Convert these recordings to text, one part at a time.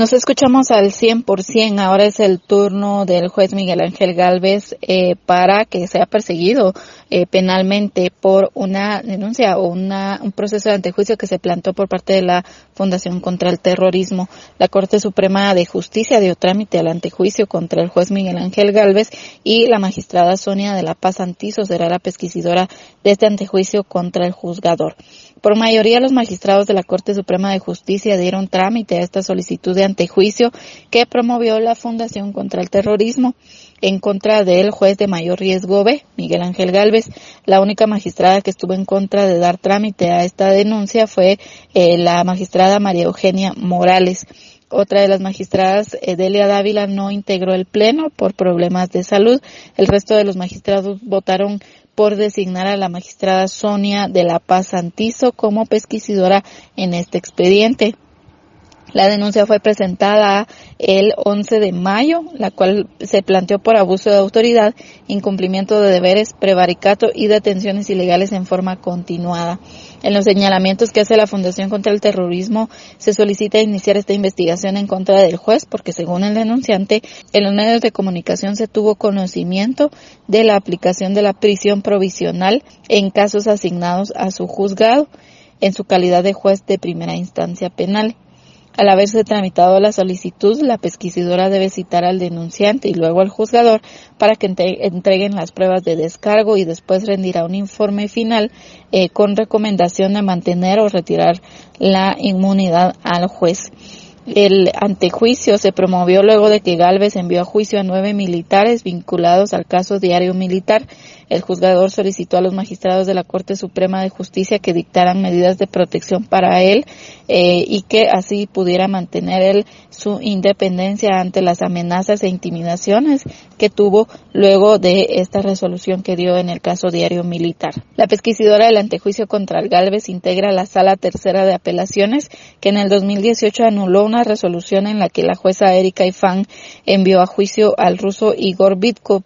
Nos escuchamos al 100%. Ahora es el turno del juez Miguel Ángel Galvez eh, para que sea perseguido eh, penalmente por una denuncia o una, un proceso de antejuicio que se plantó por parte de la Fundación contra el Terrorismo. La Corte Suprema de Justicia dio trámite al antejuicio contra el juez Miguel Ángel Galvez y la magistrada Sonia de la Paz Antizo será la pesquisidora de este antejuicio contra el juzgador. Por mayoría, los magistrados de la Corte Suprema de Justicia dieron trámite a esta solicitud de antejuicio que promovió la Fundación contra el Terrorismo en contra del juez de mayor riesgo B, Miguel Ángel Galvez. La única magistrada que estuvo en contra de dar trámite a esta denuncia fue eh, la magistrada María Eugenia Morales. Otra de las magistradas, Delia Dávila, no integró el pleno por problemas de salud. El resto de los magistrados votaron por designar a la magistrada Sonia de la Paz Santizo como pesquisidora en este expediente. La denuncia fue presentada el 11 de mayo, la cual se planteó por abuso de autoridad, incumplimiento de deberes, prevaricato y detenciones ilegales en forma continuada. En los señalamientos que hace la Fundación contra el Terrorismo se solicita iniciar esta investigación en contra del juez porque según el denunciante, en los medios de comunicación se tuvo conocimiento de la aplicación de la prisión provisional en casos asignados a su juzgado en su calidad de juez de primera instancia penal. Al haberse tramitado la solicitud, la pesquisidora debe citar al denunciante y luego al juzgador para que entreguen las pruebas de descargo y después rendirá un informe final eh, con recomendación de mantener o retirar la inmunidad al juez. El antejuicio se promovió luego de que Galvez envió a juicio a nueve militares vinculados al caso diario militar. El juzgador solicitó a los magistrados de la Corte Suprema de Justicia que dictaran medidas de protección para él eh, y que así pudiera mantener él su independencia ante las amenazas e intimidaciones que tuvo luego de esta resolución que dio en el caso diario militar. La pesquisidora del antejuicio contra el Galvez integra la Sala Tercera de Apelaciones que en el 2018 anuló una resolución en la que la jueza Erika Ifán envió a juicio al ruso Igor Bitkov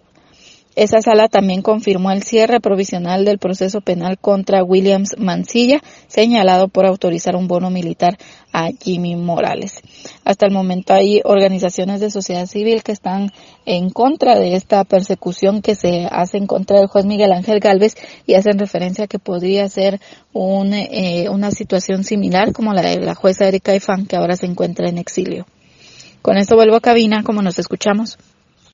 esa sala también confirmó el cierre provisional del proceso penal contra Williams Mancilla, señalado por autorizar un bono militar a Jimmy Morales. Hasta el momento hay organizaciones de sociedad civil que están en contra de esta persecución que se hace en contra del juez Miguel Ángel Galvez y hacen referencia a que podría ser un, eh, una situación similar como la de la jueza Erika Ifán que ahora se encuentra en exilio. Con esto vuelvo a cabina como nos escuchamos.